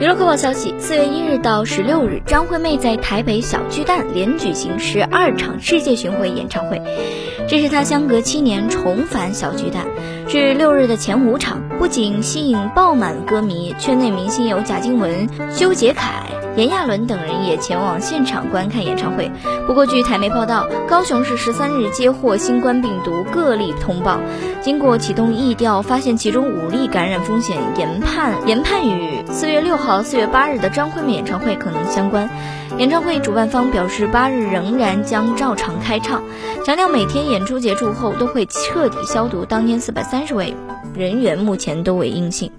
娱乐快报消息：四月一日到十六日，张惠妹在台北小巨蛋连举行十二场世界巡回演唱会，这是她相隔七年重返小巨蛋。至六日的前五场，不仅吸引爆满歌迷，圈内明星有贾静雯、修杰楷。炎亚纶等人也前往现场观看演唱会。不过，据台媒报道，高雄市十三日接获新冠病毒个例通报，经过启动疫调，发现其中五例感染风险研判研判与四月六号、四月八日的张惠妹演唱会可能相关。演唱会主办方表示，八日仍然将照常开唱，强调每天演出结束后都会彻底消毒。当天四百三十位人员目前都为阴性。